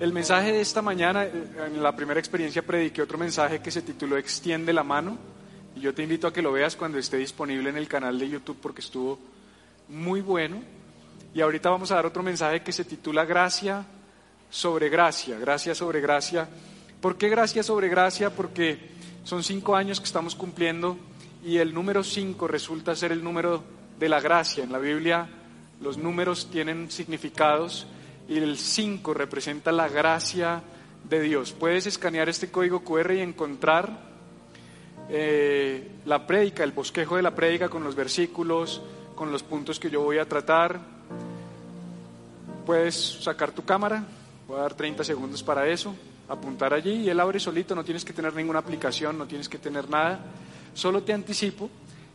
El mensaje de esta mañana, eh, en la primera experiencia prediqué otro mensaje que se tituló Extiende la mano. Y yo te invito a que lo veas cuando esté disponible en el canal de YouTube porque estuvo muy bueno. Y ahorita vamos a dar otro mensaje que se titula Gracia sobre Gracia, Gracia sobre Gracia. ¿Por qué Gracia sobre Gracia? Porque son cinco años que estamos cumpliendo y el número cinco resulta ser el número de la gracia. En la Biblia los números tienen significados y el cinco representa la gracia de Dios. Puedes escanear este código QR y encontrar eh, la prédica, el bosquejo de la prédica con los versículos, con los puntos que yo voy a tratar. Puedes sacar tu cámara, voy a dar 30 segundos para eso, apuntar allí y él abre solito, no tienes que tener ninguna aplicación, no tienes que tener nada. Solo te anticipo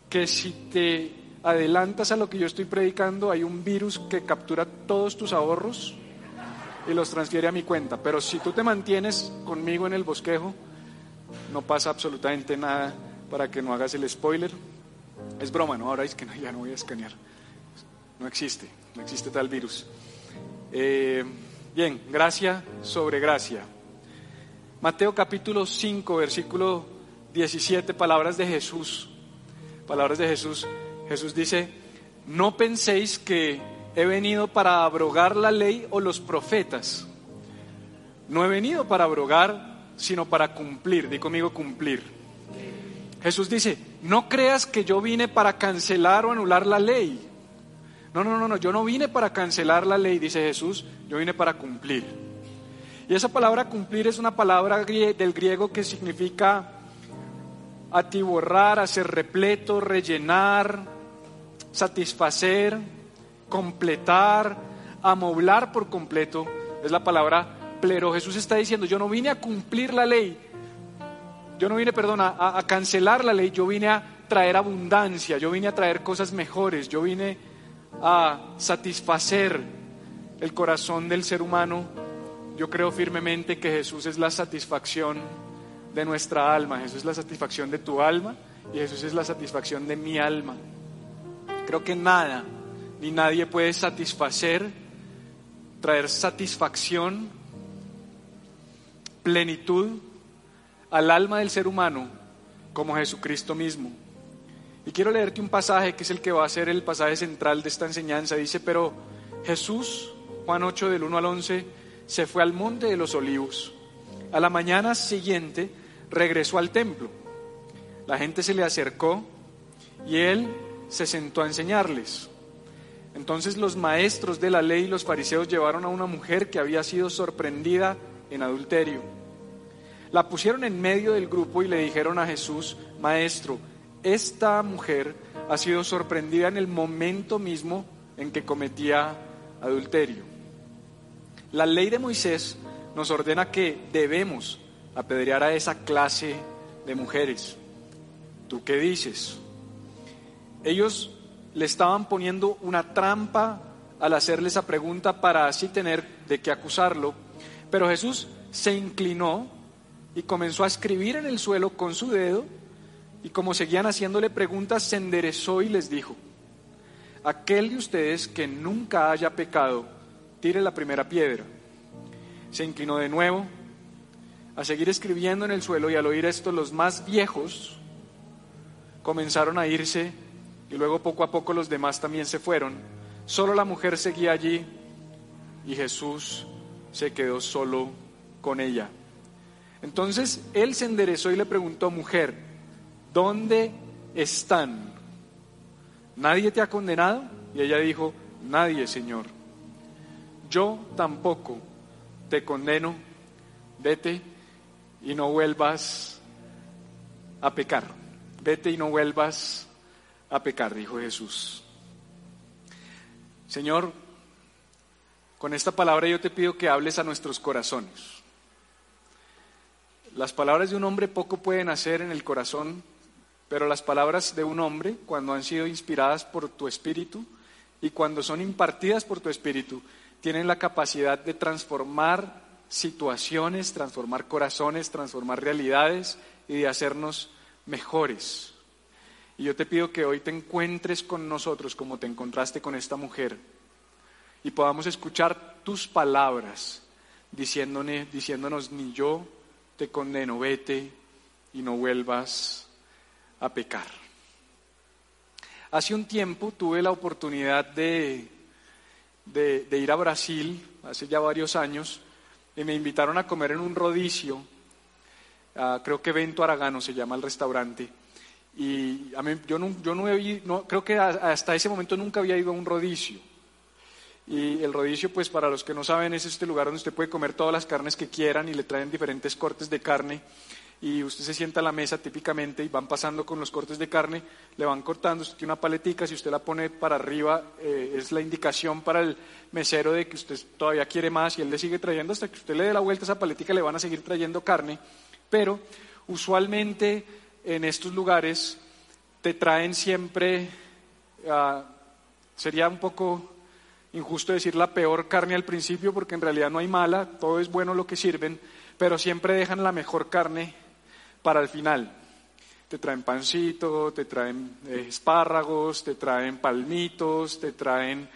que si te adelantas a lo que yo estoy predicando, hay un virus que captura todos tus ahorros y los transfiere a mi cuenta. Pero si tú te mantienes conmigo en el bosquejo, no pasa absolutamente nada para que no hagas el spoiler. Es broma, ¿no? Ahora es que no, ya no voy a escanear. No existe, no existe tal virus. Eh, bien, gracia sobre gracia. Mateo capítulo 5, versículo 17, palabras de Jesús. Palabras de Jesús. Jesús dice, no penséis que he venido para abrogar la ley o los profetas. No he venido para abrogar, sino para cumplir. Di conmigo cumplir. Jesús dice, no creas que yo vine para cancelar o anular la ley. No, no, no, no, yo no vine para cancelar la ley, dice Jesús, yo vine para cumplir. Y esa palabra cumplir es una palabra del griego que significa atiborrar, hacer repleto, rellenar, satisfacer, completar, amoblar por completo, es la palabra plero. Jesús está diciendo, yo no vine a cumplir la ley, yo no vine, perdón, a, a, cancelar la ley, yo vine a traer abundancia, yo vine a traer cosas mejores, yo vine a satisfacer el corazón del ser humano. Yo creo firmemente que Jesús es la satisfacción de nuestra alma, Jesús es la satisfacción de tu alma y Jesús es la satisfacción de mi alma. Creo que nada ni nadie puede satisfacer, traer satisfacción, plenitud al alma del ser humano como Jesucristo mismo. Y quiero leerte un pasaje que es el que va a ser el pasaje central de esta enseñanza. Dice, pero Jesús, Juan 8 del 1 al 11, se fue al monte de los olivos. A la mañana siguiente regresó al templo. La gente se le acercó y él se sentó a enseñarles. Entonces los maestros de la ley y los fariseos llevaron a una mujer que había sido sorprendida en adulterio. La pusieron en medio del grupo y le dijeron a Jesús, Maestro, esta mujer ha sido sorprendida en el momento mismo en que cometía adulterio. La ley de Moisés nos ordena que debemos apedrear a esa clase de mujeres. ¿Tú qué dices? Ellos le estaban poniendo una trampa al hacerle esa pregunta para así tener de qué acusarlo. Pero Jesús se inclinó y comenzó a escribir en el suelo con su dedo y como seguían haciéndole preguntas, se enderezó y les dijo, aquel de ustedes que nunca haya pecado, tire la primera piedra. Se inclinó de nuevo a seguir escribiendo en el suelo y al oír esto los más viejos comenzaron a irse y luego poco a poco los demás también se fueron. Solo la mujer seguía allí y Jesús se quedó solo con ella. Entonces él se enderezó y le preguntó, mujer, ¿dónde están? ¿Nadie te ha condenado? Y ella dijo, nadie, Señor. Yo tampoco te condeno, vete y no vuelvas a pecar. Vete y no vuelvas a pecar, dijo Jesús. Señor, con esta palabra yo te pido que hables a nuestros corazones. Las palabras de un hombre poco pueden hacer en el corazón, pero las palabras de un hombre, cuando han sido inspiradas por tu espíritu y cuando son impartidas por tu espíritu, tienen la capacidad de transformar situaciones, transformar corazones, transformar realidades y de hacernos mejores. Y yo te pido que hoy te encuentres con nosotros como te encontraste con esta mujer y podamos escuchar tus palabras, diciéndonos, ni yo te condeno, vete y no vuelvas a pecar. Hace un tiempo tuve la oportunidad de, de, ir a Brasil, hace ya varios años, y me invitaron a comer en un rodicio, ah, creo que Vento Aragano se llama el restaurante, y a mí, yo, no, yo no, he, no creo que hasta ese momento nunca había ido a un rodicio. Y el rodicio, pues para los que no saben, es este lugar donde usted puede comer todas las carnes que quieran y le traen diferentes cortes de carne. Y usted se sienta a la mesa típicamente y van pasando con los cortes de carne, le van cortando, usted tiene una paletica, si usted la pone para arriba eh, es la indicación para el mesero de que usted todavía quiere más y él le sigue trayendo hasta que usted le dé la vuelta a esa paletica le van a seguir trayendo carne. Pero usualmente en estos lugares te traen siempre, ah, sería un poco injusto decir la peor carne al principio porque en realidad no hay mala, todo es bueno lo que sirven, pero siempre dejan la mejor carne para el final. Te traen pancito, te traen eh, espárragos, te traen palmitos, te traen eh,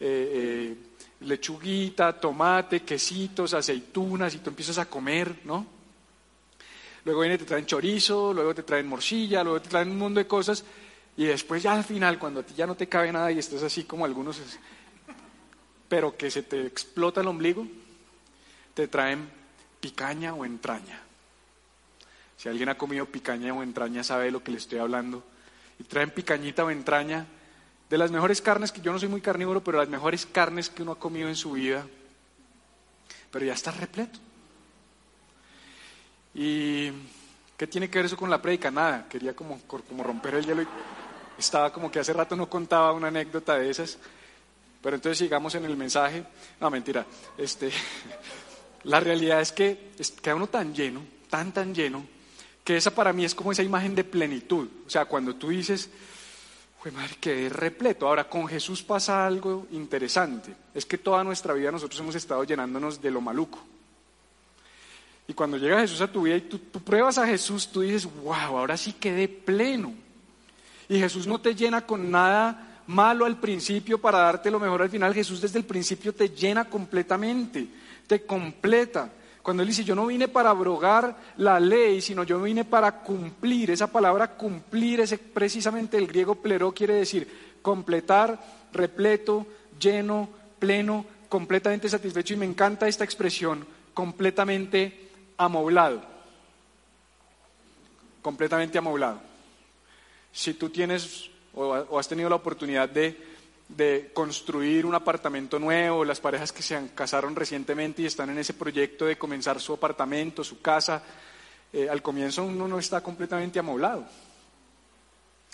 eh, lechuguita, tomate, quesitos, aceitunas y tú empiezas a comer, ¿no? Luego viene, te traen chorizo, luego te traen morcilla, luego te traen un montón de cosas y después ya al final, cuando a ti ya no te cabe nada y estás así como algunos pero que se te explota el ombligo, te traen picaña o entraña. Si alguien ha comido picaña o entraña sabe de lo que le estoy hablando. Y traen picañita o entraña de las mejores carnes, que yo no soy muy carnívoro, pero las mejores carnes que uno ha comido en su vida. Pero ya está repleto. ¿Y qué tiene que ver eso con la prédica? Nada, quería como, como romper el hielo y estaba como que hace rato no contaba una anécdota de esas. Pero entonces sigamos en el mensaje. No, mentira. Este, la realidad es que queda uno tan lleno, tan, tan lleno, que esa para mí es como esa imagen de plenitud. O sea, cuando tú dices, Jue madre, que repleto. Ahora, con Jesús pasa algo interesante. Es que toda nuestra vida nosotros hemos estado llenándonos de lo maluco. Y cuando llega Jesús a tu vida y tú, pruebas a Jesús, tú dices, wow, ahora sí quedé pleno. Y Jesús no te llena con nada malo al principio para darte lo mejor al final. Jesús desde el principio te llena completamente, te completa. Cuando él dice, yo no vine para abrogar la ley, sino yo vine para cumplir. Esa palabra cumplir es precisamente el griego plero, quiere decir completar, repleto, lleno, pleno, completamente satisfecho. Y me encanta esta expresión, completamente amoblado. Completamente amoblado. Si tú tienes o, has tenido la oportunidad de, construir un apartamento nuevo, las parejas que se casaron recientemente y están en ese proyecto de comenzar su apartamento, su casa, eh, al comienzo uno no está completamente amoblado.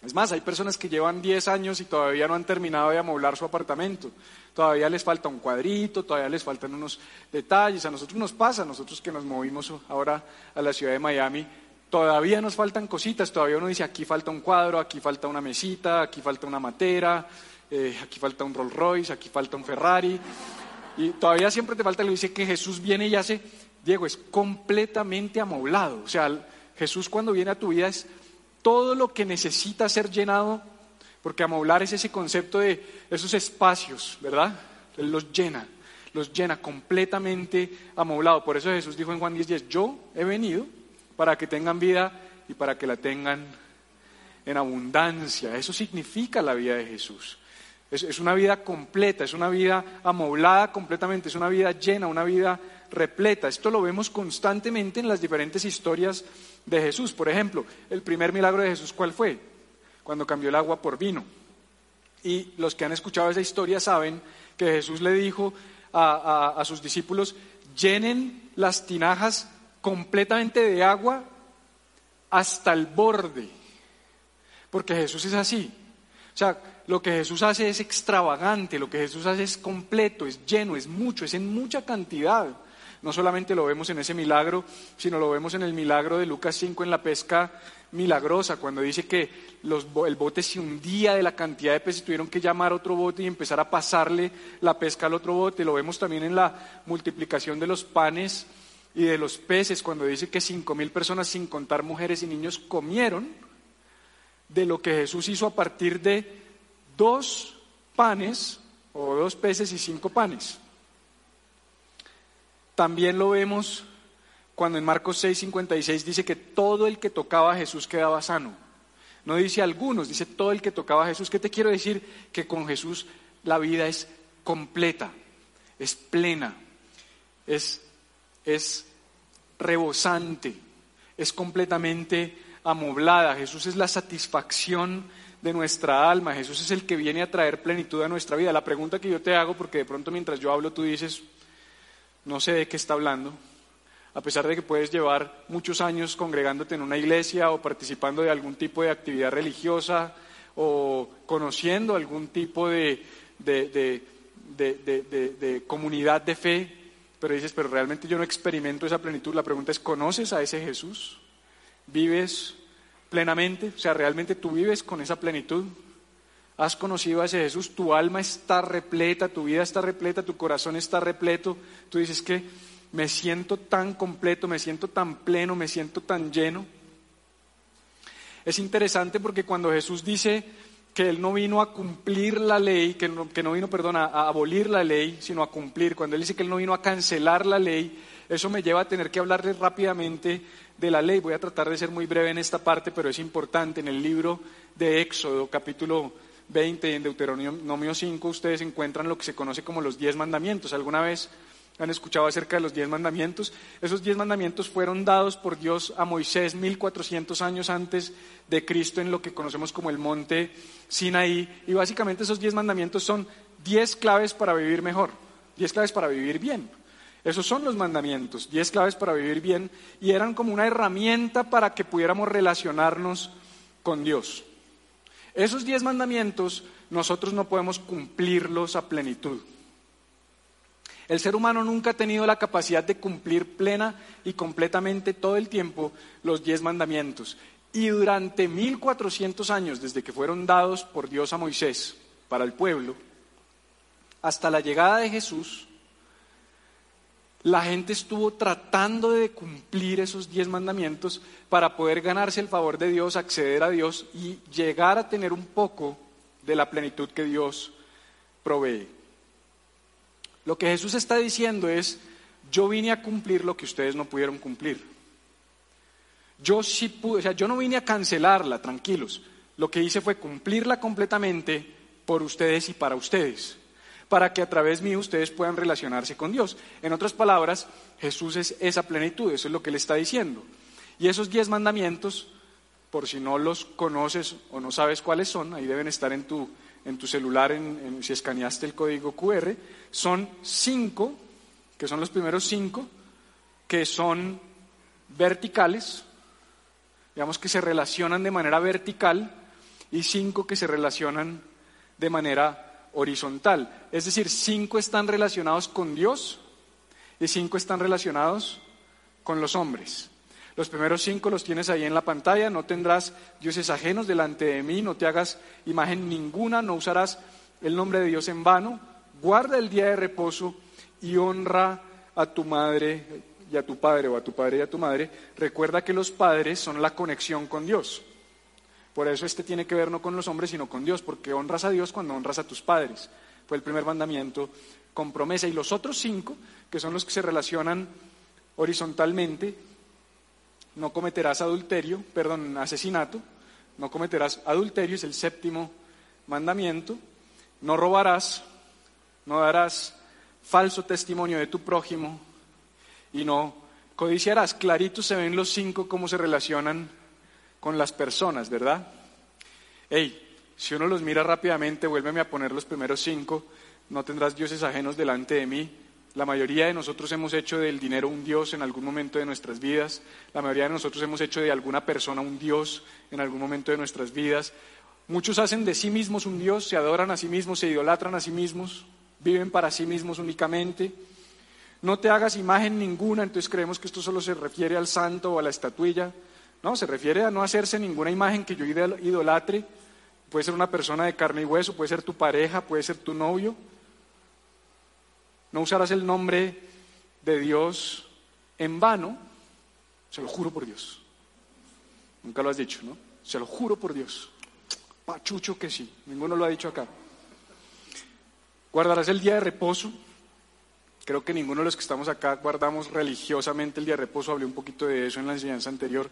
Es más, hay personas que llevan 10 años y todavía no han terminado de amoblar su apartamento. Todavía les falta un cuadrito, todavía les faltan unos detalles. A nosotros nos pasa, nosotros que nos movimos ahora a la ciudad de Miami, todavía nos faltan cositas, todavía uno dice aquí falta un cuadro, aquí falta una mesita, aquí falta una matera, eh, aquí falta un Rolls Royce, aquí falta un Ferrari, y todavía siempre te falta, le dice que Jesús viene y hace, Diego, es completamente amoblado, o sea, Jesús cuando viene a tu vida es todo lo que necesita ser llenado, porque amoblar es ese concepto de esos espacios, ¿verdad? Él los llena, los llena completamente amoblado. Por eso Jesús dijo en Juan 10:10, yo he venido para que tengan vida y para que la tengan en abundancia. Eso significa la vida de Jesús. Es, una vida completa, es una vida amoblada completamente, es una vida llena, una vida repleta. Esto lo vemos constantemente en las diferentes historias de Jesús. Por ejemplo, el primer milagro de Jesús, ¿cuál fue? Cuando cambió el agua por vino. Y los que han escuchado esa historia saben que Jesús le dijo a sus discípulos, llenen las tinajas completamente de agua hasta el borde. Porque Jesús es así. O sea, lo que Jesús hace es extravagante, lo que Jesús hace es completo, es lleno, es mucho, es en mucha cantidad. No solamente lo vemos en ese milagro, sino lo vemos en el milagro de Lucas 5 en la pesca milagrosa, cuando dice que el bote se hundía de la cantidad de peces, tuvieron que llamar a otro bote y empezar a pasarle la pesca al otro bote. Lo vemos también en la multiplicación de los panes y de los peces, cuando dice que cinco mil personas, sin contar mujeres y niños, comieron de lo que Jesús hizo a partir de dos panes o dos peces y cinco panes. También lo vemos cuando en Marcos 6:56 dice que todo el que tocaba a Jesús quedaba sano. No dice algunos, dice todo el que tocaba a Jesús. ¿Qué te quiero decir? Que con Jesús la vida es completa, es plena, es, es rebosante, es completamente amoblada. Jesús es la satisfacción de nuestra alma. Jesús es el que viene a traer plenitud a nuestra vida. La pregunta que yo te hago, porque de pronto mientras yo hablo tú dices, no sé de qué está hablando, a pesar de que puedes llevar muchos años congregándote en una iglesia o participando de algún tipo de actividad religiosa o conociendo algún tipo de, de, de comunidad de fe, pero dices, pero realmente yo no experimento esa plenitud. La pregunta es, ¿conoces a ese Jesús? ¿Vives plenamente? O sea, ¿realmente tú vives con esa plenitud? ¿Has conocido a ese Jesús? Tu alma está repleta, tu vida está repleta, tu corazón está repleto. Tú dices que me siento tan completo, me siento tan pleno, me siento tan lleno. Es interesante porque cuando Jesús dice que Él no vino a cumplir la ley, que no, que no vino, perdón, a, abolir la ley, sino a cumplir, cuando Él dice que Él no vino a cancelar la ley, eso me lleva a tener que hablarles rápidamente de la ley. Voy a tratar de ser muy breve en esta parte, pero es importante. En el libro de Éxodo, capítulo 20 y en Deuteronomio 5, ustedes encuentran lo que se conoce como los diez mandamientos. ¿Alguna vez han escuchado acerca de los diez mandamientos? Esos diez mandamientos fueron dados por Dios a Moisés 1400 años antes de Cristo en lo que conocemos como el monte Sinaí. Y básicamente esos diez mandamientos son diez claves para vivir mejor, diez claves para vivir bien. Esos son los mandamientos, diez claves para vivir bien, y eran como una herramienta para que pudiéramos relacionarnos con Dios. Esos diez mandamientos nosotros no podemos cumplirlos a plenitud. El ser humano nunca ha tenido la capacidad de cumplir plena y completamente todo el tiempo los diez mandamientos. Y durante 1400 años, desde que fueron dados por Dios a Moisés para el pueblo, hasta la llegada de Jesús, la gente estuvo tratando de cumplir esos diez mandamientos para poder ganarse el favor de Dios, acceder a Dios y llegar a tener un poco de la plenitud que Dios provee. Lo que Jesús está diciendo es, yo vine a cumplir lo que ustedes no pudieron cumplir. Yo sí pude, o sea, yo no vine a cancelarla, tranquilos. Lo que hice fue cumplirla completamente por ustedes y para ustedes para que a través mío ustedes puedan relacionarse con Dios. En otras palabras, Jesús es esa plenitud, eso es lo que él está diciendo. Y esos diez mandamientos, por si no los conoces o no sabes cuáles son, ahí deben estar en tu, en tu celular, en, si escaneaste el código QR, son cinco, que son los primeros cinco, que son verticales, digamos que se relacionan de manera vertical, y cinco que se relacionan de manera horizontal. Es decir, cinco están relacionados con Dios y cinco están relacionados con los hombres. Los primeros cinco los tienes ahí en la pantalla, no tendrás dioses ajenos delante de mí, no te hagas imagen ninguna, no usarás el nombre de Dios en vano, guarda el día de reposo y honra a tu madre y a tu padre o a tu padre y a tu madre. Recuerda que los padres son la conexión con Dios. Por eso este tiene que ver no con los hombres, sino con Dios, porque honras a Dios cuando honras a tus padres. Fue el primer mandamiento con promesa. Y los otros cinco, que son los que se relacionan horizontalmente, no cometerás adulterio, perdón, asesinato, no cometerás adulterio, es el séptimo mandamiento, no robarás, no darás falso testimonio de tu prójimo y no codiciarás. Claritos se ven los cinco cómo se relacionan con las personas, ¿verdad? Hey, si uno los mira rápidamente, vuélveme a poner los primeros cinco, no tendrás dioses ajenos delante de mí. La mayoría de nosotros hemos hecho del dinero un dios en algún momento de nuestras vidas. La mayoría de nosotros hemos hecho de alguna persona un dios en algún momento de nuestras vidas. Muchos hacen de sí mismos un dios, se adoran a sí mismos, se idolatran a sí mismos, viven para sí mismos únicamente. No te hagas imagen ninguna, entonces creemos que esto solo se refiere al santo o a la estatuilla. No, se refiere a no hacerse ninguna imagen que yo idolatre. Puede ser una persona de carne y hueso, puede ser tu pareja, puede ser tu novio. No usarás el nombre de Dios en vano. Se lo juro por Dios. Nunca lo has dicho, ¿no? Se lo juro por Dios. Pachucho que sí. Ninguno lo ha dicho acá. Guardarás el día de reposo. Creo que ninguno de los que estamos acá guardamos religiosamente el día de reposo, hablé un poquito de eso en la enseñanza anterior.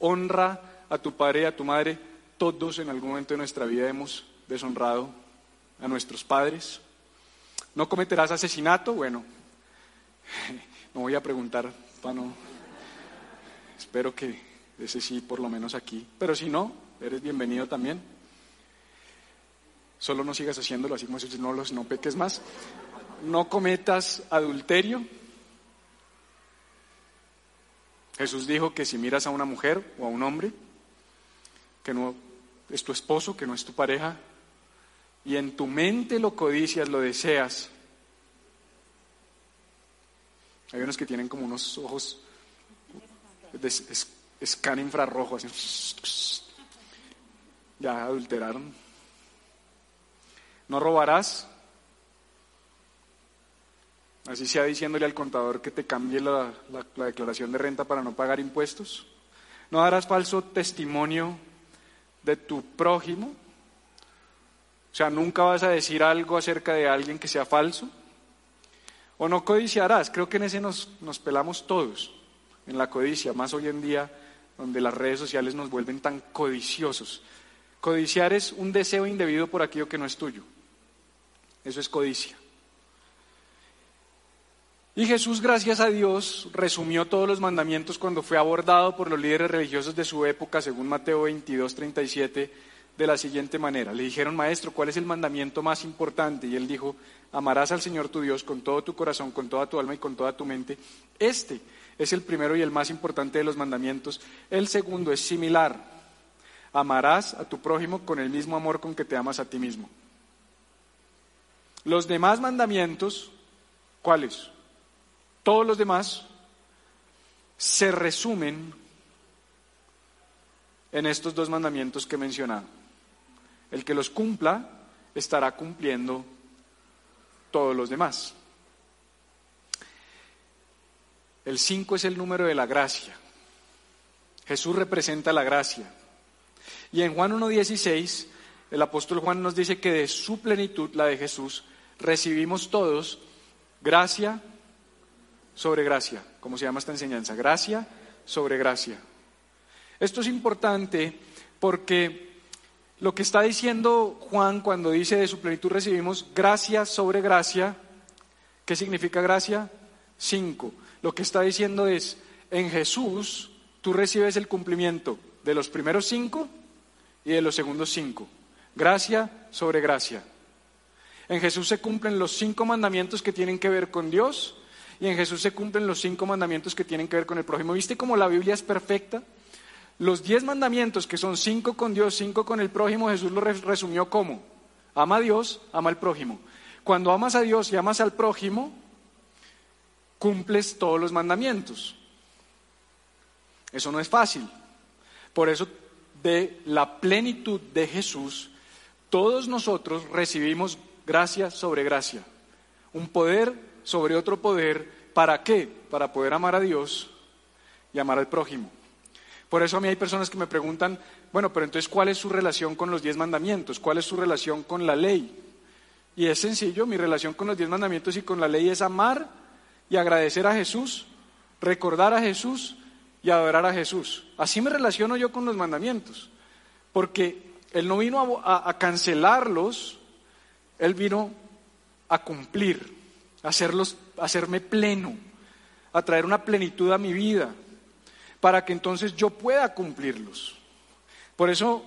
Honra a tu padre y a tu madre. Todos en algún momento de nuestra vida hemos deshonrado a nuestros padres. ¿No cometerás asesinato? Bueno, no voy a preguntar para no. Espero que ese sí, por lo menos aquí. Pero si no, eres bienvenido también. Solo no sigas haciéndolo así como si no, los, no peques más. No cometas adulterio. Jesús dijo que si miras a una mujer o a un hombre que no es tu esposo, que no es tu pareja, y en tu mente lo codicias, lo deseas. Hay unos que tienen como unos ojos de escan infrarrojo, así. Ya adulteraron. No robarás. Así sea diciéndole al contador que te cambie la, la declaración de renta para no pagar impuestos. No darás falso testimonio de tu prójimo. O sea, nunca vas a decir algo acerca de alguien que sea falso. O no codiciarás. Creo que en ese nos, nos pelamos todos, en la codicia, más hoy en día donde las redes sociales nos vuelven tan codiciosos. Codiciar es un deseo indebido por aquello que no es tuyo. Eso es codicia. Y Jesús, gracias a Dios, resumió todos los mandamientos cuando fue abordado por los líderes religiosos de su época, según Mateo 22, 37, de la siguiente manera. Le dijeron, Maestro, ¿cuál es el mandamiento más importante? Y él dijo, amarás al Señor tu Dios con todo tu corazón, con toda tu alma y con toda tu mente. Este es el primero y el más importante de los mandamientos. El segundo es similar. Amarás a tu prójimo con el mismo amor con que te amas a ti mismo. Los demás mandamientos, ¿cuáles? Todos los demás se resumen en estos dos mandamientos que he mencionado. El que los cumpla estará cumpliendo todos los demás. El 5 es el número de la gracia. Jesús representa la gracia. Y en Juan 1.16, el apóstol Juan nos dice que de su plenitud, la de Jesús, recibimos todos gracia sobre gracia, como se llama esta enseñanza, gracia sobre gracia. Esto es importante porque lo que está diciendo Juan cuando dice de su plenitud recibimos gracia sobre gracia, ¿qué significa gracia? Cinco. Lo que está diciendo es, en Jesús tú recibes el cumplimiento de los primeros cinco y de los segundos cinco. Gracia sobre gracia. En Jesús se cumplen los cinco mandamientos que tienen que ver con Dios y en Jesús se cumplen los cinco mandamientos que tienen que ver con el prójimo. ¿Viste cómo la Biblia es perfecta? Los diez mandamientos, que son cinco con Dios, cinco con el prójimo, Jesús lo resumió como, ama a Dios, ama al prójimo. Cuando amas a Dios y amas al prójimo, cumples todos los mandamientos. Eso no es fácil. Por eso, de la plenitud de Jesús, todos nosotros recibimos gracia sobre gracia. Un poder sobre otro poder. ¿Para qué? Para poder amar a Dios y amar al prójimo. Por eso a mí hay personas que me preguntan, bueno, pero entonces, ¿cuál es su relación con los diez mandamientos? ¿Cuál es su relación con la ley? Y es sencillo, mi relación con los diez mandamientos y con la ley es amar y agradecer a Jesús, recordar a Jesús y adorar a Jesús. Así me relaciono yo con los mandamientos, porque Él no vino a, cancelarlos, Él vino a cumplir, hacerlos, hacerme pleno, a traer una plenitud a mi vida, para que entonces yo pueda cumplirlos. Por eso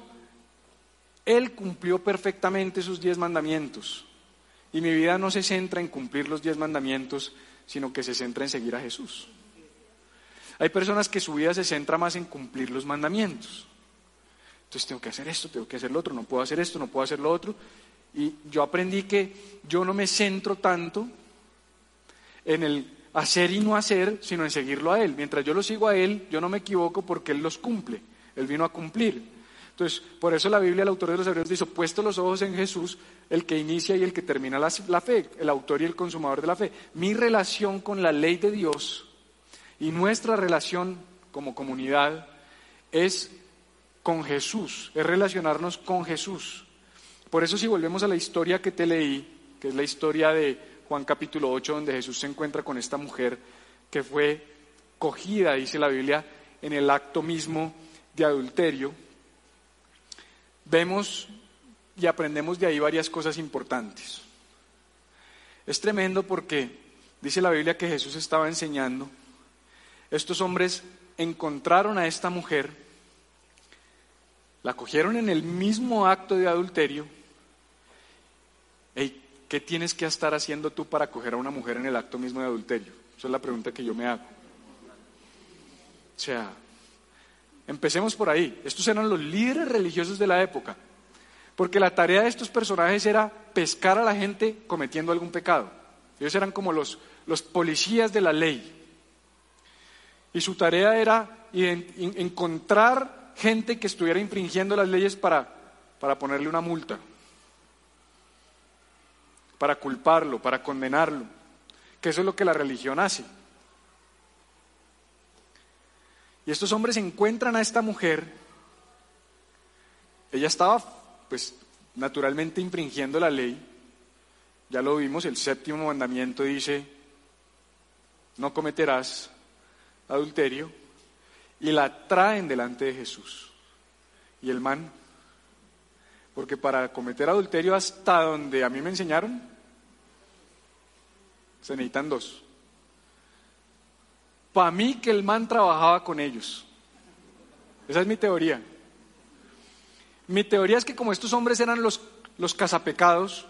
Él cumplió perfectamente sus diez mandamientos. Y mi vida no se centra en cumplir los diez mandamientos, sino que se centra en seguir a Jesús. Hay personas que su vida se centra más en cumplir los mandamientos. Entonces tengo que hacer esto, tengo que hacer lo otro, no puedo hacer esto, no puedo hacer lo otro. Y yo aprendí que yo no me centro tanto en el hacer y no hacer, sino en seguirlo a Él. Mientras yo lo sigo a Él, yo no me equivoco porque Él los cumple. Él vino a cumplir. Entonces, por eso la Biblia, el autor de los Hebreos dice, puesto los ojos en Jesús, el que inicia y el que termina la, fe, el autor y el consumador de la fe. Mi relación con la ley de Dios y nuestra relación como comunidad es con Jesús, es relacionarnos con Jesús. Por eso si volvemos a la historia que te leí, que es la historia de Juan capítulo 8, donde Jesús se encuentra con esta mujer que fue cogida, dice la Biblia, en el acto mismo de adulterio, vemos y aprendemos de ahí varias cosas importantes. Es tremendo porque dice la Biblia que Jesús estaba enseñando. Estos hombres encontraron a esta mujer, la cogieron en el mismo acto de adulterio. ¿Qué tienes que estar haciendo tú para coger a una mujer en el acto mismo de adulterio? Esa es la pregunta que yo me hago. O sea, empecemos por ahí. Estos eran los líderes religiosos de la época. Porque la tarea de estos personajes era pescar a la gente cometiendo algún pecado. Ellos eran como los, los policías de la ley. Y su tarea era encontrar gente que estuviera infringiendo las leyes para, para ponerle una multa, para culparlo, para condenarlo. Que eso es lo que la religión hace. Y estos hombres encuentran a esta mujer. Ella estaba, pues, naturalmente infringiendo la ley. Ya lo vimos, el séptimo mandamiento dice, no cometerás adulterio. Y la traen delante de Jesús. Y el man, porque para cometer adulterio hasta donde a mí me enseñaron, se necesitan dos. Para mí que el man trabajaba con ellos. Esa es mi teoría. Mi teoría es que como estos hombres eran los, los cazapecados,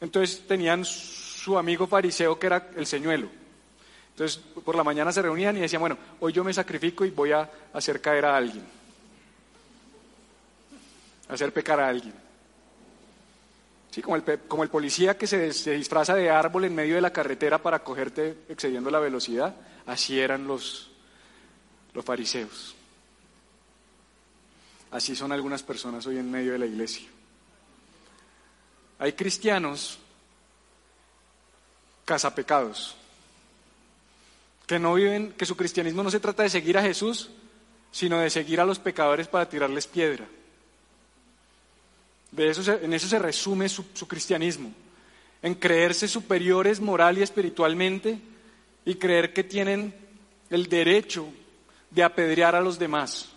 entonces tenían su amigo fariseo que era el señuelo. Entonces por la mañana se reunían y decían, bueno, hoy yo me sacrifico y voy a hacer caer a alguien, hacer pecar a alguien. Sí, como el, como el policía que se, disfraza de árbol en medio de la carretera para cogerte excediendo la velocidad. Así eran los, los fariseos. Así son algunas personas hoy en medio de la iglesia. Hay cristianos cazapecados que no viven, que su cristianismo no se trata de seguir a Jesús, sino de seguir a los pecadores para tirarles piedra. De eso en eso se resume su, cristianismo, en creerse superiores moral y espiritualmente y creer que tienen el derecho de apedrear a los demás.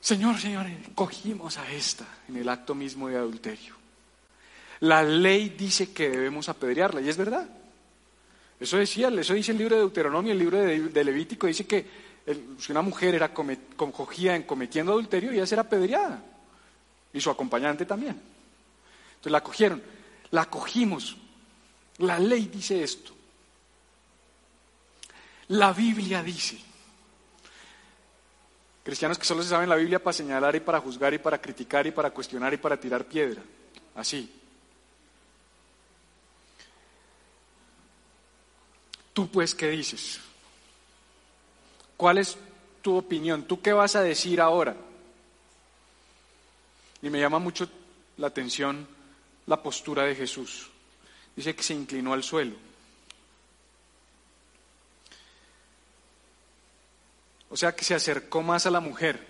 Señor, Señor, cogimos a esta en el acto mismo de adulterio. La ley dice que debemos apedrearla, y es verdad. Eso decía, eso dice el libro de Deuteronomio, el libro de, Levítico, dice que si una mujer era cogida en cometiendo adulterio, ella será apedreada. Y su acompañante también. Entonces la cogieron, la cogimos. La ley dice esto. La Biblia dice. Cristianos que solo se saben la Biblia para señalar y para juzgar y para criticar y para cuestionar y para tirar piedra. Así. Tú pues, ¿qué dices? ¿Cuál es tu opinión? ¿Tú qué vas a decir ahora? Y me llama mucho la atención la postura de Jesús. Dice que se inclinó al suelo. O sea que se acercó más a la mujer.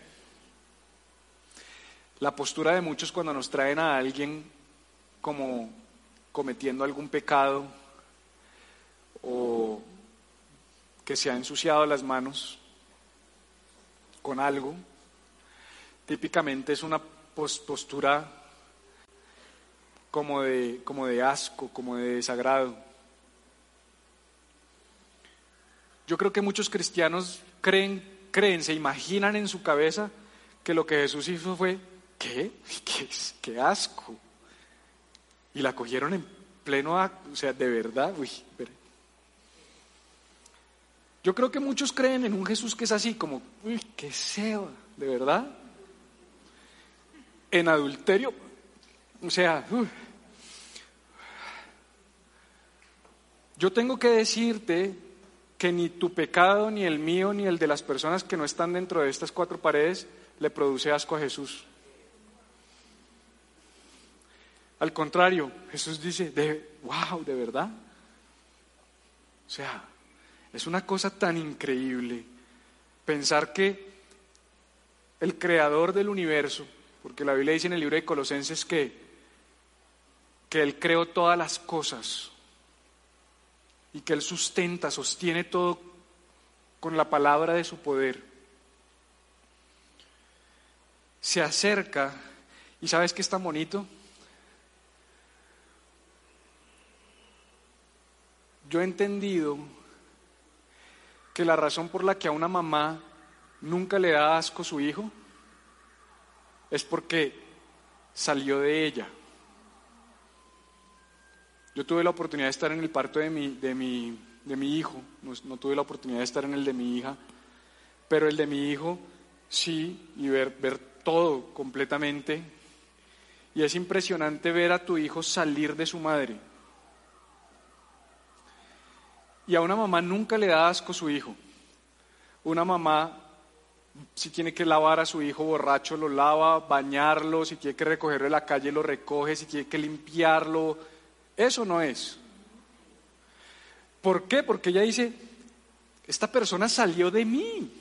La postura de muchos cuando nos traen a alguien como cometiendo algún pecado o que se ha ensuciado las manos con algo, típicamente es una postura como de, como de asco, como de desagrado. Yo creo que muchos cristianos creen, creen, se imaginan en su cabeza que lo que Jesús hizo fue, ¿qué? ¿Qué, qué asco? Y la cogieron en pleno acto, o sea, de verdad, uy, Yo creo que muchos creen en un Jesús que es así, como, uy, qué seba, de verdad. En adulterio, o sea, yo tengo que decirte que ni tu pecado, ni el mío, ni el de las personas que no están dentro de estas cuatro paredes le produce asco a Jesús. Al contrario, Jesús dice, de, wow, de verdad. O sea, es una cosa tan increíble pensar que el creador del universo, porque la Biblia dice en el libro de Colosenses que que Él creó todas las cosas y que Él sustenta, sostiene todo con la palabra de su poder, se acerca y ¿sabes qué es tan bonito? Yo he entendido que la razón por la que a una mamá nunca le da asco su hijo es porque salió de ella. Yo tuve la oportunidad de estar en el parto de mi, de mi, de mi hijo, no, tuve la oportunidad de estar en el de mi hija, pero el de mi hijo sí, y ver, ver todo completamente. Y es impresionante ver a tu hijo salir de su madre. Y a una mamá nunca le da asco su hijo. Una mamá, si tiene que lavar a su hijo borracho, lo lava, bañarlo, si tiene que recogerlo de la calle, lo recoge, si tiene que limpiarlo. Eso no es. ¿Por qué? Porque ella dice, esta persona salió de mí.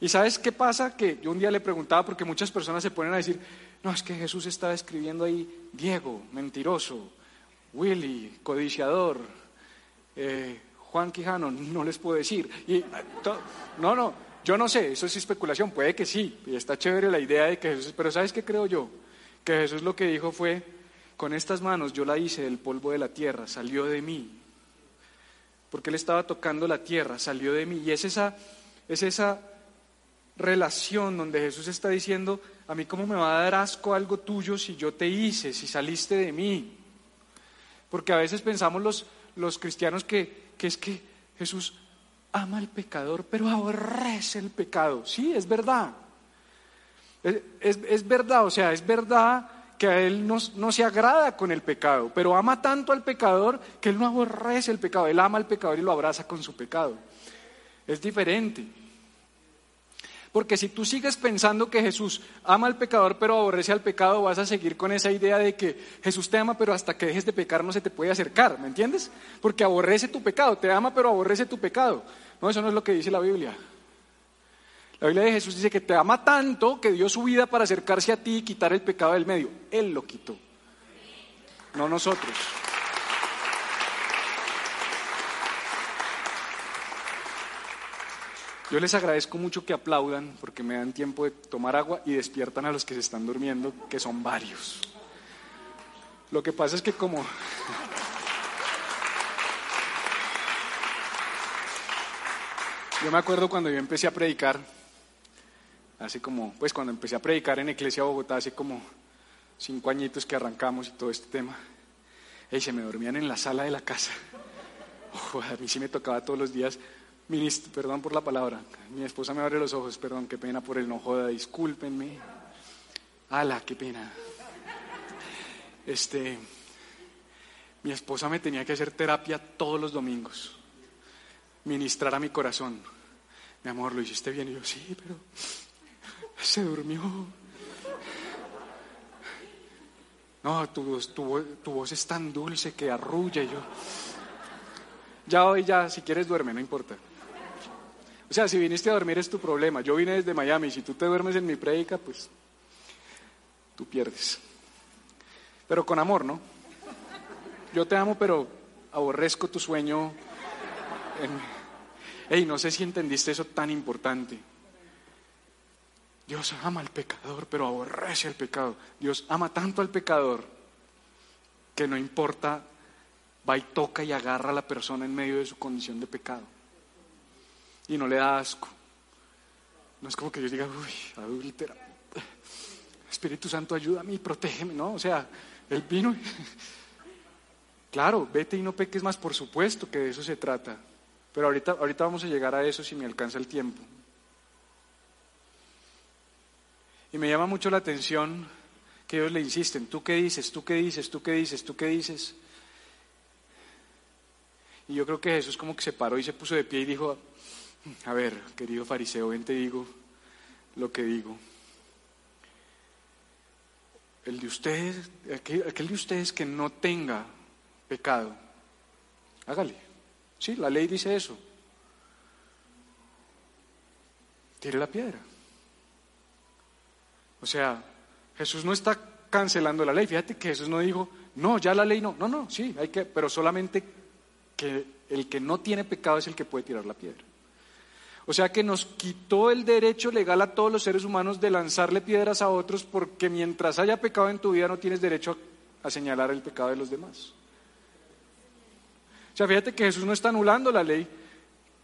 ¿Y sabes qué pasa? Que yo un día le preguntaba, porque muchas personas se ponen a decir, no, es que Jesús estaba escribiendo ahí, Diego, mentiroso, Willy, codiciador, eh, Juan Quijano, no les puedo decir. Y, no, no, yo no sé, eso es especulación, puede que sí, y está chévere la idea de que Jesús, pero ¿sabes qué creo yo? Que Jesús lo que dijo fue, con estas manos yo la hice del polvo de la tierra, salió de mí. Porque él estaba tocando la tierra, salió de mí. Y es esa, es esa relación donde Jesús está diciendo, a mí cómo me va a dar asco algo tuyo si yo te hice, si saliste de mí. Porque a veces pensamos los, los cristianos que, es que Jesús ama al pecador, pero aborrece el pecado. Sí, es verdad. Es, verdad, o sea, es verdad que a Él no, no, se agrada con el pecado, pero ama tanto al pecador que Él no aborrece el pecado, Él ama al pecador y lo abraza con su pecado. Es diferente. Porque si tú sigues pensando que Jesús ama al pecador pero aborrece al pecado, vas a seguir con esa idea de que Jesús te ama pero hasta que dejes de pecar no se te puede acercar, ¿me entiendes? Porque aborrece tu pecado, te ama pero aborrece tu pecado. No, eso no es lo que dice la Biblia. La Biblia de Jesús dice que te ama tanto que dio su vida para acercarse a ti y quitar el pecado del medio. Él lo quitó, no nosotros. Yo les agradezco mucho que aplaudan porque me dan tiempo de tomar agua y despiertan a los que se están durmiendo, que son varios. Lo que pasa es que como... Yo me acuerdo cuando yo empecé a predicar, hace como, pues cuando empecé a predicar en Iglesia Bogotá, hace como cinco añitos que arrancamos y todo este tema, y se me dormían en la sala de la casa. a mí sí me tocaba todos los días Ministro, perdón por la palabra. Mi esposa me abre los ojos, perdón, qué pena por el no joda, discúlpenme. Ala, qué pena. Este, mi esposa me tenía que hacer terapia todos los domingos, ministrar a mi corazón. Mi amor, lo hiciste bien. Y yo, sí, pero se durmió. No, tu, tu, tu voz es tan dulce que arrulla. Y yo, ya hoy, ya, si quieres duerme, no importa. O sea, si viniste a dormir es tu problema. Yo vine desde Miami. Si tú te duermes en mi prédica, pues tú pierdes. Pero con amor, ¿no? Yo te amo, pero aborrezco tu sueño. En... no sé si entendiste eso tan importante. Dios ama al pecador, pero aborrece al pecado. Dios ama tanto al pecador que no importa, va y toca y agarra a la persona en medio de su condición de pecado y no le da asco. No es como que yo diga, uy, adúltera. Espíritu Santo, ayúdame y protégeme, ¿no? O sea, el vino. Claro, vete y no peques más, por supuesto que de eso se trata. Pero ahorita, ahorita vamos a llegar a eso si me alcanza el tiempo. Y me llama mucho la atención que ellos le insisten, ¿tú qué dices? ¿Tú qué dices? ¿Tú qué dices? ¿Tú qué dices? Y yo creo que Jesús como que se paró y se puso de pie y dijo, a ver, querido fariseo, ven te digo lo que digo. El de ustedes, aquel, de ustedes que no tenga pecado, hágale. Sí, la ley dice eso. Tire la piedra. O sea, Jesús no está cancelando la ley. Fíjate que Jesús no dijo, no, ya la ley no. No, no, sí, hay que, pero solamente que el que no tiene pecado es el que puede tirar la piedra. O sea que nos quitó el derecho legal a todos los seres humanos de lanzarle piedras a otros porque mientras haya pecado en tu vida no tienes derecho a señalar el pecado de los demás. O sea, fíjate que Jesús no está anulando la ley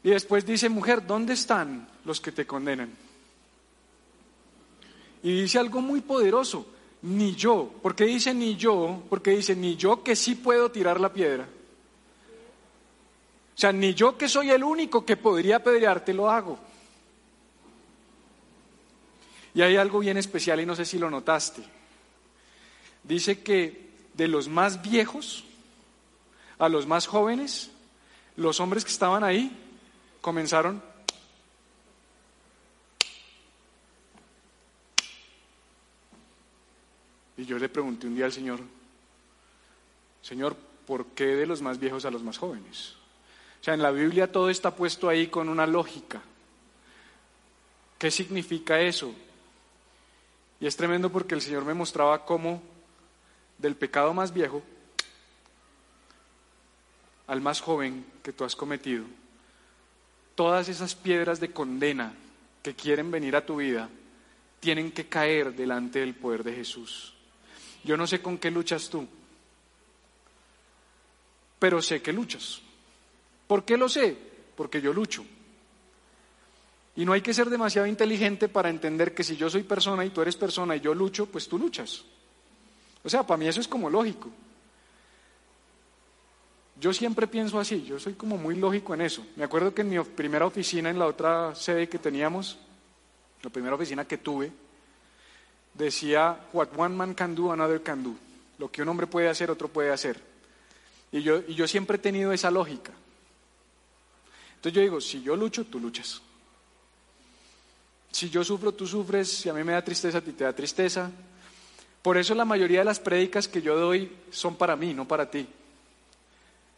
y después dice, mujer, ¿dónde están los que te condenan? Y dice algo muy poderoso, ni yo. ¿Por qué dice ni yo? Porque dice ni yo que sí puedo tirar la piedra. O sea, ni yo que soy el único que podría apedrearte lo hago. Y hay algo bien especial y no sé si lo notaste. Dice que de los más viejos a los más jóvenes, los hombres que estaban ahí comenzaron Y yo le pregunté un día al Señor, Señor, ¿por qué de los más viejos a los más jóvenes? O sea, en la Biblia todo está puesto ahí con una lógica. ¿Qué significa eso? Y es tremendo porque el Señor me mostraba cómo del pecado más viejo al más joven que tú has cometido, todas esas piedras de condena que quieren venir a tu vida tienen que caer delante del poder de Jesús. Yo no sé con qué luchas tú, pero sé que luchas. ¿Por qué lo sé? Porque yo lucho. Y no hay que ser demasiado inteligente para entender que si yo soy persona y tú eres persona y yo lucho, pues tú luchas. O sea, para mí eso es como lógico. Yo siempre pienso así, yo soy como muy lógico en eso. Me acuerdo que en mi primera oficina, en la otra sede que teníamos, la primera oficina que tuve, decía, what one man can do, another can do. Lo que un hombre puede hacer, otro puede hacer. Y yo, y yo siempre he tenido esa lógica. Entonces yo digo, si yo lucho, tú luchas. Si yo sufro, tú sufres. Si a mí me da tristeza, a ti te da tristeza. Por eso la mayoría de las prédicas que yo doy son para mí, no para ti.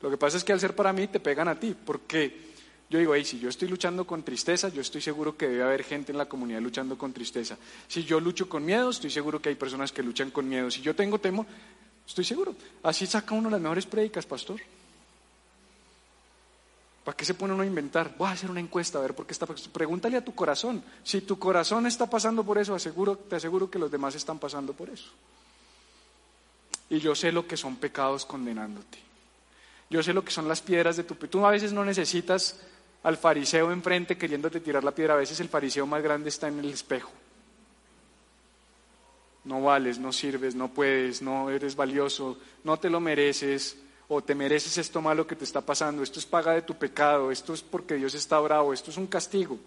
Lo que pasa es que al ser para mí te pegan a ti, porque yo digo, hey, si yo estoy luchando con tristeza, yo estoy seguro que debe haber gente en la comunidad luchando con tristeza. Si yo lucho con miedo, estoy seguro que hay personas que luchan con miedo. Si yo tengo temor, estoy seguro. Así saca uno las mejores prédicas, pastor. ¿Para qué se pone uno a inventar? Voy a hacer una encuesta a ver por qué está. Pregúntale a tu corazón. Si tu corazón está pasando por eso, aseguro, te aseguro que los demás están pasando por eso. Y yo sé lo que son pecados condenándote. Yo sé lo que son las piedras de tu Tú a veces no necesitas al fariseo enfrente queriéndote tirar la piedra. A veces el fariseo más grande está en el espejo. No vales, no sirves, no puedes, no eres valioso, no te lo mereces o te mereces esto malo que te está pasando, esto es paga de tu pecado, esto es porque Dios está bravo, esto es un castigo.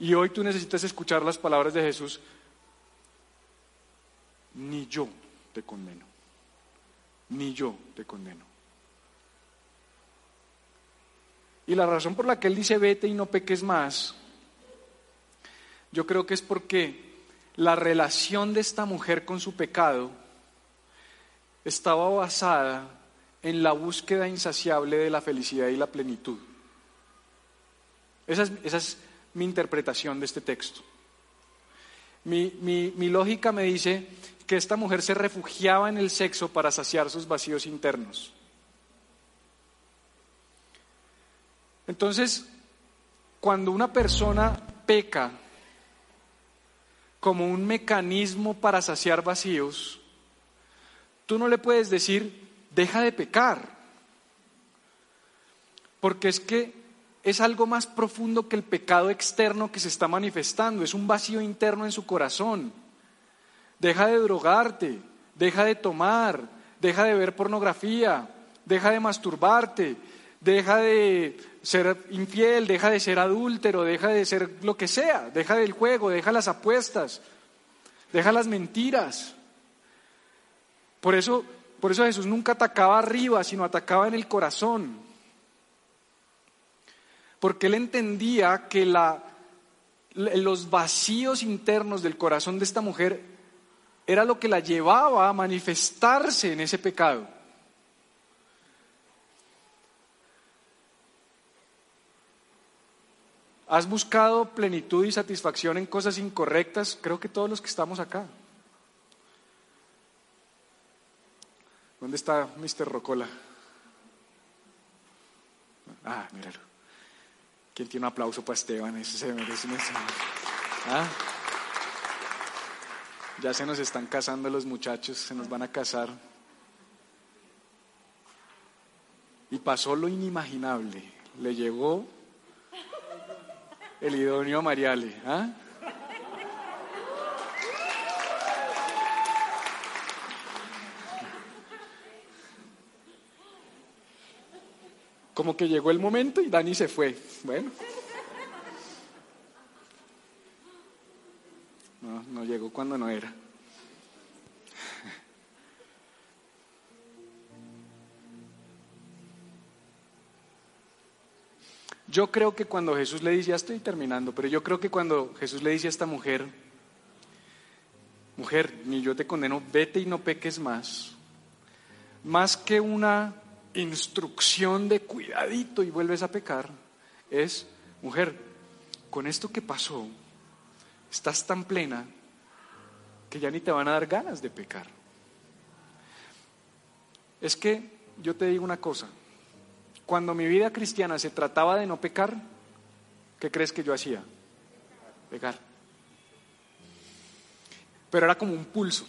Y hoy tú necesitas escuchar las palabras de Jesús, ni yo te condeno, ni yo te condeno. Y la razón por la que Él dice vete y no peques más, yo creo que es porque la relación de esta mujer con su pecado estaba basada en la búsqueda insaciable de la felicidad y la plenitud. Esa es, mi interpretación de este texto. Mi, lógica me dice que esta mujer se refugiaba en el sexo para saciar sus vacíos internos. Entonces, cuando una persona peca como un mecanismo para saciar vacíos, tú no le puedes decir, deja de pecar. Porque es que es algo más profundo que el pecado externo que se está manifestando, es un vacío interno en su corazón. Deja de drogarte, deja de tomar, deja de ver pornografía, deja de masturbarte, deja de ser infiel, deja de ser adúltero, deja de ser lo que sea, deja del juego, deja las apuestas, deja las mentiras. Por eso por eso Jesús nunca atacaba arriba, sino atacaba en el corazón. Porque él entendía que los vacíos internos del corazón de esta mujer era lo que la llevaba a manifestarse en ese pecado. ¿Has buscado plenitud y satisfacción en cosas incorrectas? Creo que todos los que estamos acá. ¿Dónde está Mr. Rocola? Ah, míralo. ¿Quién tiene un aplauso para Esteban? Ese se merece un ¿Ah? Ya se nos están casando los muchachos, se nos van a casar. Y pasó lo inimaginable. Le llegó el idóneo Mariale. ¿ah? Como que llegó el momento y Dani se fue. Bueno. No, no llegó cuando no era. Yo creo que cuando Jesús le dice, ya estoy terminando, pero yo creo que cuando Jesús le dice a esta mujer, mujer, ni yo te condeno, vete y no peques más, más que una instrucción de cuidadito y vuelves a pecar, es, mujer, con esto que pasó, estás tan plena que ya ni te van a dar ganas de pecar. Es que yo te digo una cosa, cuando mi vida cristiana se trataba de no pecar, ¿qué crees que yo hacía? Pecar. Pero era como un pulso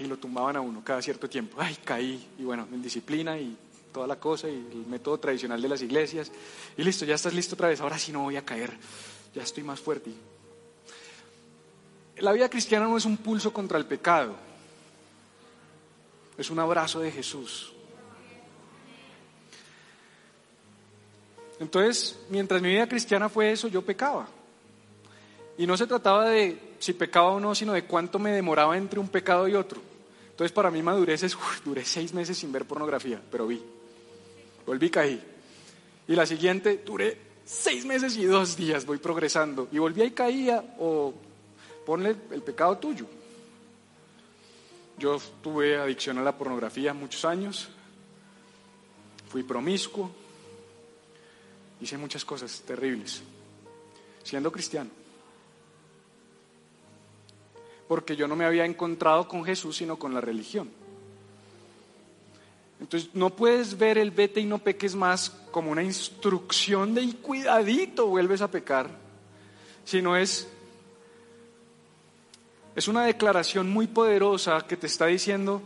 y lo tumbaban a uno cada cierto tiempo. Ay, caí. Y bueno, en disciplina y toda la cosa y el método tradicional de las iglesias. Y listo, ya estás listo otra vez. Ahora sí no voy a caer. Ya estoy más fuerte. La vida cristiana no es un pulso contra el pecado. Es un abrazo de Jesús. Entonces, mientras mi vida cristiana fue eso, yo pecaba. Y no se trataba de si pecaba o no, sino de cuánto me demoraba entre un pecado y otro. Entonces para mí madurez es, duré seis meses sin ver pornografía, pero vi. Volví, caí. Y la siguiente, duré seis meses y dos días, voy progresando. Y volví y caía, o ponle el pecado tuyo. Yo tuve adicción a la pornografía muchos años, fui promiscuo, hice muchas cosas terribles, siendo cristiano porque yo no me había encontrado con Jesús, sino con la religión. Entonces no puedes ver el vete y no peques más como una instrucción de cuidadito vuelves a pecar, sino es, es una declaración muy poderosa que te está diciendo,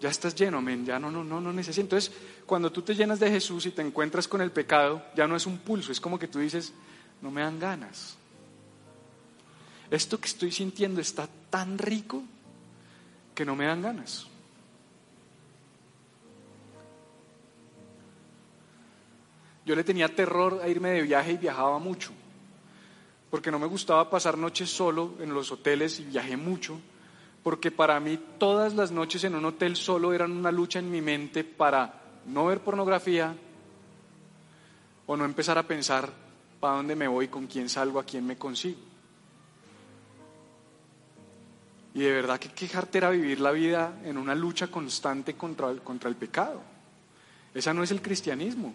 ya estás lleno, men, ya no, no, no, no necesito. Entonces, cuando tú te llenas de Jesús y te encuentras con el pecado, ya no es un pulso, es como que tú dices, no me dan ganas esto que estoy sintiendo está tan rico que no me dan ganas. Yo le tenía terror a irme de viaje y viajaba mucho, porque no me gustaba pasar noches solo en los hoteles y viajé mucho, porque para mí todas las noches en un hotel solo eran una lucha en mi mente para no ver pornografía o no empezar a pensar para dónde me voy, con quién salgo, a quién me consigo. Y de verdad que quejarte era vivir la vida en una lucha constante contra el, contra el pecado. Esa no es el cristianismo.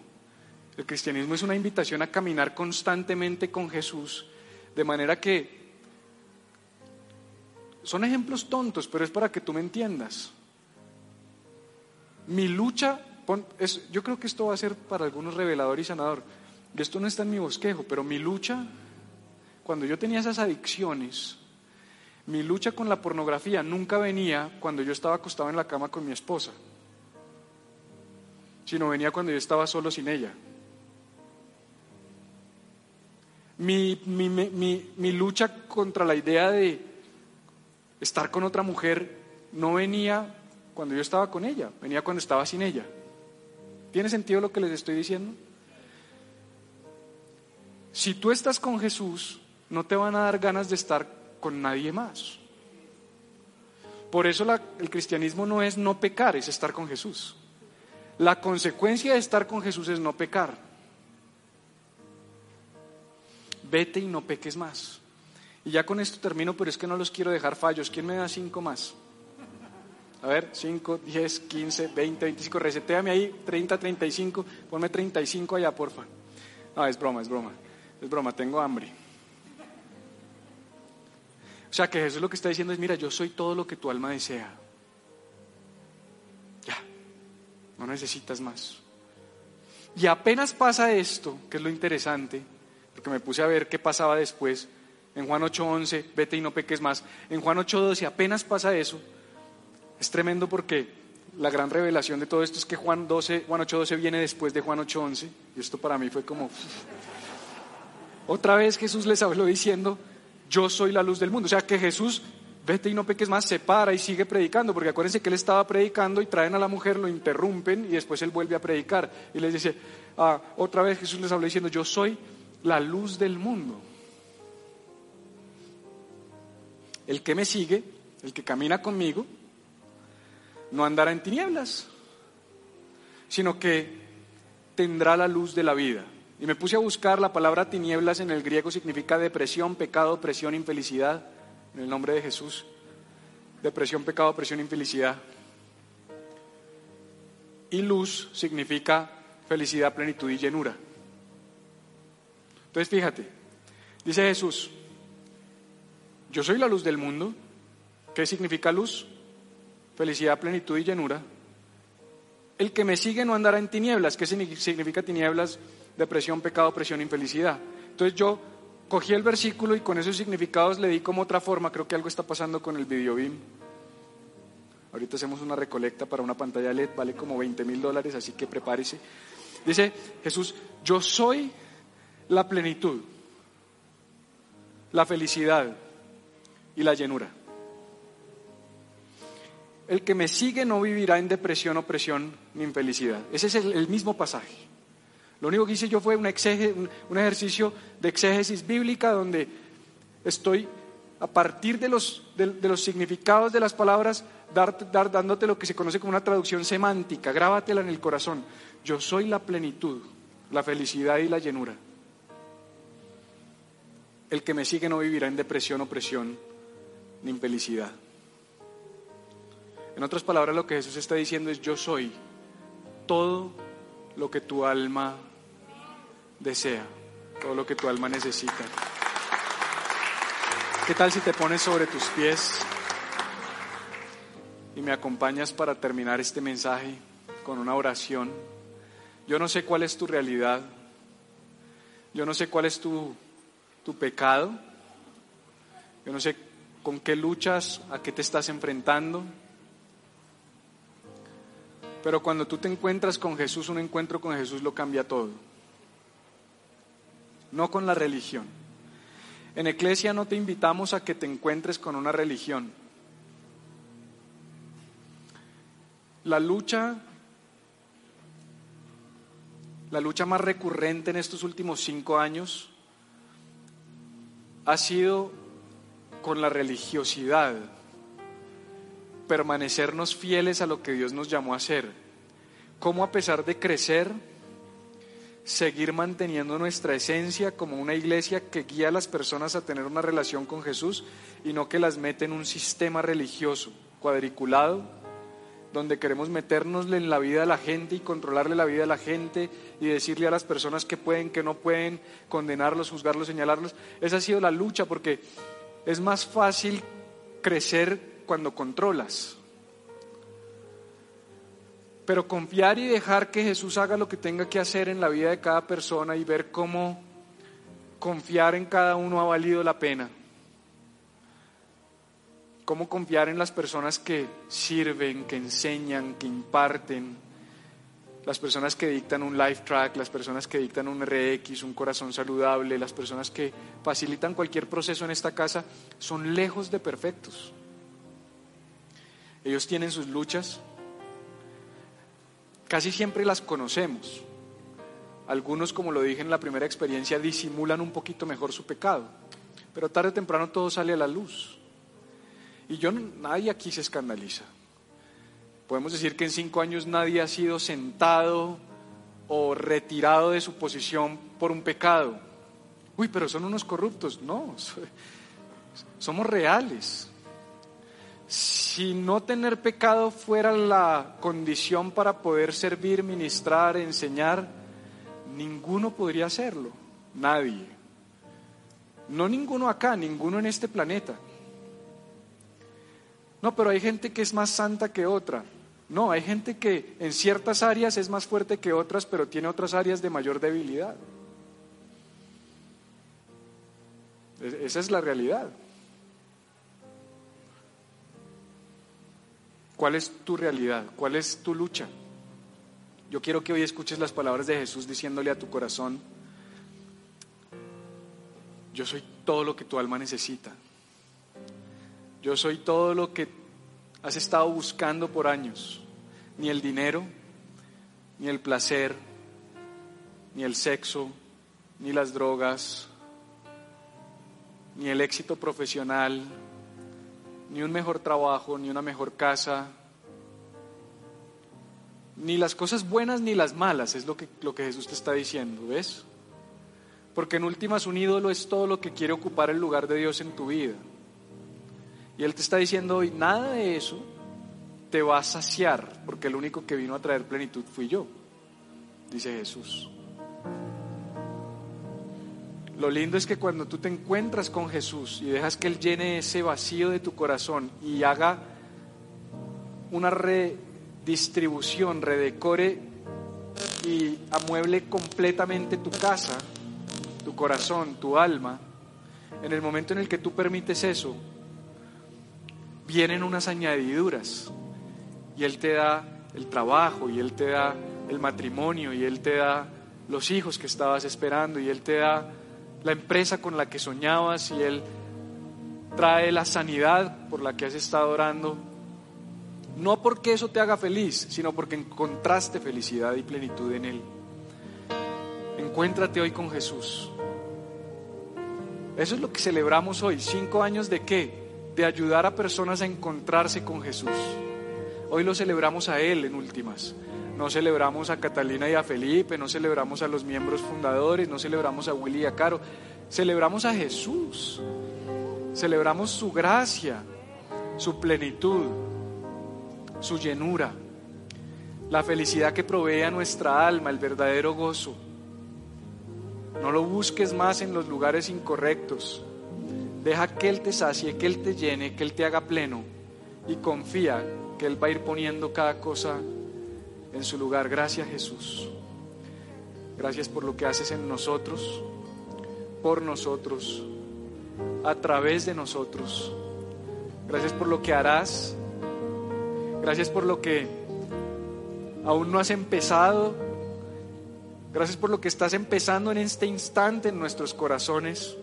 El cristianismo es una invitación a caminar constantemente con Jesús, de manera que son ejemplos tontos, pero es para que tú me entiendas. Mi lucha, yo creo que esto va a ser para algunos revelador y sanador. Esto no está en mi bosquejo, pero mi lucha, cuando yo tenía esas adicciones, mi lucha con la pornografía nunca venía cuando yo estaba acostado en la cama con mi esposa, sino venía cuando yo estaba solo sin ella. Mi, mi, lucha contra la idea de estar con otra mujer no venía cuando yo estaba con ella, venía cuando estaba sin ella. ¿Tiene sentido lo que les estoy diciendo? Si tú estás con Jesús, no te van a dar ganas de estar con nadie más. Por eso el cristianismo no es no pecar, es estar con Jesús. La consecuencia de estar con Jesús es no pecar. Vete y no peques más. Y ya con esto termino, pero es que no los quiero dejar fallos. ¿Quién me da cinco más? A ver, 5, 10, 15, 20, 25. Resetéame ahí, 30, 35. Ponme 35 allá, porfa. No, es broma, es broma. Es broma, tengo hambre. O sea que Jesús lo que está diciendo es, mira, yo soy todo lo que tu alma desea. Ya, no necesitas más. Y apenas pasa esto, que es lo interesante, porque me puse a ver qué pasaba después, en Juan 8:11, vete y no peques más, en Juan 8:12 apenas pasa eso, es tremendo porque la gran revelación de todo esto es que Juan, 12, Juan 8:12 viene después de Juan 8:11, y esto para mí fue como... Otra vez Jesús les habló diciendo, yo soy la luz del mundo, o sea que Jesús vete y no peques más, se para y sigue predicando, porque acuérdense que él estaba predicando y traen a la mujer, lo interrumpen y después él vuelve a predicar. Y les dice, ah, otra vez Jesús les habló diciendo, yo soy la luz del mundo. El que me sigue, el que camina conmigo, no andará en tinieblas, sino que tendrá la luz de la vida. Y me puse a buscar la palabra tinieblas en el griego significa depresión, pecado, presión, infelicidad en el nombre de Jesús. Depresión, pecado, presión, infelicidad. Y luz significa felicidad, plenitud y llenura. Entonces fíjate, dice Jesús, yo soy la luz del mundo. ¿Qué significa luz? Felicidad, plenitud y llenura. El que me sigue no andará en tinieblas. ¿Qué significa tinieblas? Depresión, pecado, presión, infelicidad. Entonces yo cogí el versículo y con esos significados le di como otra forma. Creo que algo está pasando con el video BIM. Ahorita hacemos una recolecta para una pantalla LED, vale como 20 mil dólares, así que prepárese. Dice Jesús, yo soy la plenitud, la felicidad y la llenura. El que me sigue no vivirá en depresión, opresión ni infelicidad. Ese es el, el mismo pasaje. Lo único que hice yo fue un, un, ejercicio de exégesis bíblica donde estoy a partir de los, de, los significados de las palabras, dar, dar, dándote lo que se conoce como una traducción semántica, grábatela en el corazón. Yo soy la plenitud, la felicidad y la llenura. El que me sigue no vivirá en depresión, opresión ni infelicidad. En otras palabras, lo que Jesús está diciendo es, yo soy todo lo que tu alma desea, todo lo que tu alma necesita. ¿Qué tal si te pones sobre tus pies y me acompañas para terminar este mensaje con una oración? Yo no sé cuál es tu realidad, yo no sé cuál es tu, tu pecado, yo no sé con qué luchas, a qué te estás enfrentando. Pero cuando tú te encuentras con Jesús, un encuentro con Jesús lo cambia todo no con la religión. En Eclesia no te invitamos a que te encuentres con una religión. La lucha, la lucha más recurrente en estos últimos cinco años ha sido con la religiosidad, permanecernos fieles a lo que Dios nos llamó a hacer. Cómo a pesar de crecer, seguir manteniendo nuestra esencia como una iglesia que guía a las personas a tener una relación con Jesús y no que las mete en un sistema religioso cuadriculado donde queremos meternosle en la vida de la gente y controlarle la vida de la gente y decirle a las personas que pueden, que no pueden, condenarlos, juzgarlos, señalarlos. Esa ha sido la lucha porque es más fácil crecer cuando controlas. Pero confiar y dejar que Jesús haga lo que tenga que hacer en la vida de cada persona y ver cómo confiar en cada uno ha valido la pena. Cómo confiar en las personas que sirven, que enseñan, que imparten, las personas que dictan un life track, las personas que dictan un RX, un corazón saludable, las personas que facilitan cualquier proceso en esta casa, son lejos de perfectos. Ellos tienen sus luchas, Casi siempre las conocemos. Algunos, como lo dije en la primera experiencia, disimulan un poquito mejor su pecado, pero tarde o temprano todo sale a la luz. Y yo, nadie aquí se escandaliza. Podemos decir que en cinco años nadie ha sido sentado o retirado de su posición por un pecado. Uy, pero son unos corruptos. No, somos reales. Si no tener pecado fuera la condición para poder servir, ministrar, enseñar, ninguno podría hacerlo, nadie. No ninguno acá, ninguno en este planeta. No, pero hay gente que es más santa que otra. No, hay gente que en ciertas áreas es más fuerte que otras, pero tiene otras áreas de mayor debilidad. Esa es la realidad. ¿Cuál es tu realidad? ¿Cuál es tu lucha? Yo quiero que hoy escuches las palabras de Jesús diciéndole a tu corazón, yo soy todo lo que tu alma necesita. Yo soy todo lo que has estado buscando por años. Ni el dinero, ni el placer, ni el sexo, ni las drogas, ni el éxito profesional, ni un mejor trabajo, ni una mejor casa, ni las cosas buenas ni las malas, es lo que, lo que Jesús te está diciendo, ¿ves? Porque en últimas un ídolo es todo lo que quiere ocupar el lugar de Dios en tu vida. Y Él te está diciendo hoy, nada de eso te va a saciar, porque el único que vino a traer plenitud fui yo, dice Jesús. Lo lindo es que cuando tú te encuentras con Jesús y dejas que Él llene ese vacío de tu corazón y haga una redistribución, redecore y amueble completamente tu casa, tu corazón, tu alma, en el momento en el que tú permites eso, vienen unas añadiduras. Y Él te da el trabajo y Él te da el matrimonio y Él te da los hijos que estabas esperando y Él te da la empresa con la que soñabas y Él trae la sanidad por la que has estado orando. No porque eso te haga feliz, sino porque encontraste felicidad y plenitud en Él. Encuéntrate hoy con Jesús. Eso es lo que celebramos hoy. ¿Cinco años de qué? de ayudar a personas a encontrarse con Jesús. Hoy lo celebramos a Él en últimas. No celebramos a Catalina y a Felipe, no celebramos a los miembros fundadores, no celebramos a Willy y a Caro. Celebramos a Jesús. Celebramos su gracia, su plenitud, su llenura, la felicidad que provee a nuestra alma, el verdadero gozo. No lo busques más en los lugares incorrectos. Deja que Él te sacie, que Él te llene, que Él te haga pleno y confía que Él va a ir poniendo cada cosa en su lugar. Gracias Jesús. Gracias por lo que haces en nosotros, por nosotros, a través de nosotros. Gracias por lo que harás. Gracias por lo que aún no has empezado. Gracias por lo que estás empezando en este instante en nuestros corazones.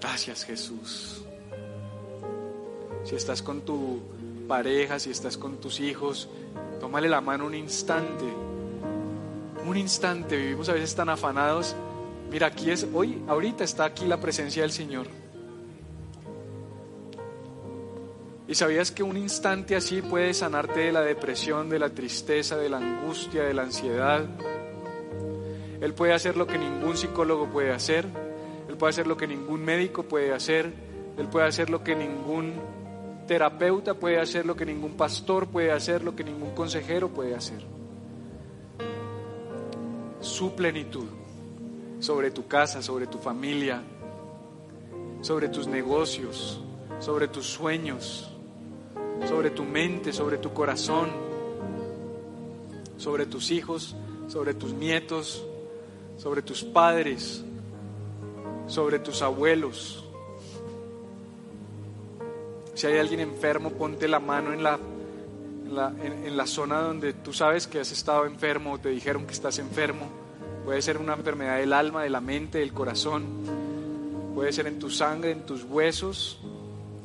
Gracias Jesús. Si estás con tu pareja, si estás con tus hijos, tómale la mano un instante. Un instante, vivimos a veces tan afanados. Mira, aquí es, hoy, ahorita está aquí la presencia del Señor. ¿Y sabías que un instante así puede sanarte de la depresión, de la tristeza, de la angustia, de la ansiedad? Él puede hacer lo que ningún psicólogo puede hacer. Él puede hacer lo que ningún médico puede hacer, Él puede hacer lo que ningún terapeuta puede hacer, lo que ningún pastor puede hacer, lo que ningún consejero puede hacer. Su plenitud sobre tu casa, sobre tu familia, sobre tus negocios, sobre tus sueños, sobre tu mente, sobre tu corazón, sobre tus hijos, sobre tus nietos, sobre tus padres, sobre tus abuelos. Si hay alguien enfermo, ponte la mano en la, en la, zona donde tú sabes que has estado enfermo o te dijeron que estás enfermo. Puede ser una enfermedad del alma, de la mente, del corazón. Puede ser en tu sangre, en tus huesos,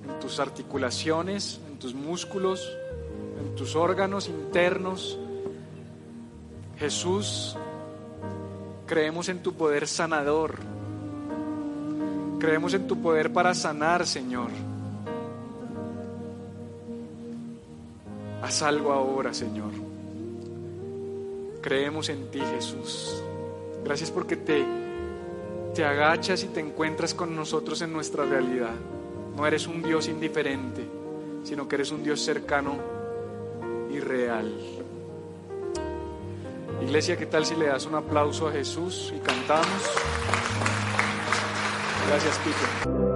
en tus articulaciones, en tus músculos, en tus órganos internos. Jesús, creemos en tu poder sanador Creemos en tu poder para sanar, Señor. Haz algo ahora, Señor. Creemos en ti, Jesús. Gracias porque te, te agachas y te encuentras con nosotros en nuestra realidad. No eres un Dios indiferente, sino que eres un Dios cercano y real. Iglesia, ¿qué tal si le das un aplauso a Jesús y cantamos? Gracias, Pico.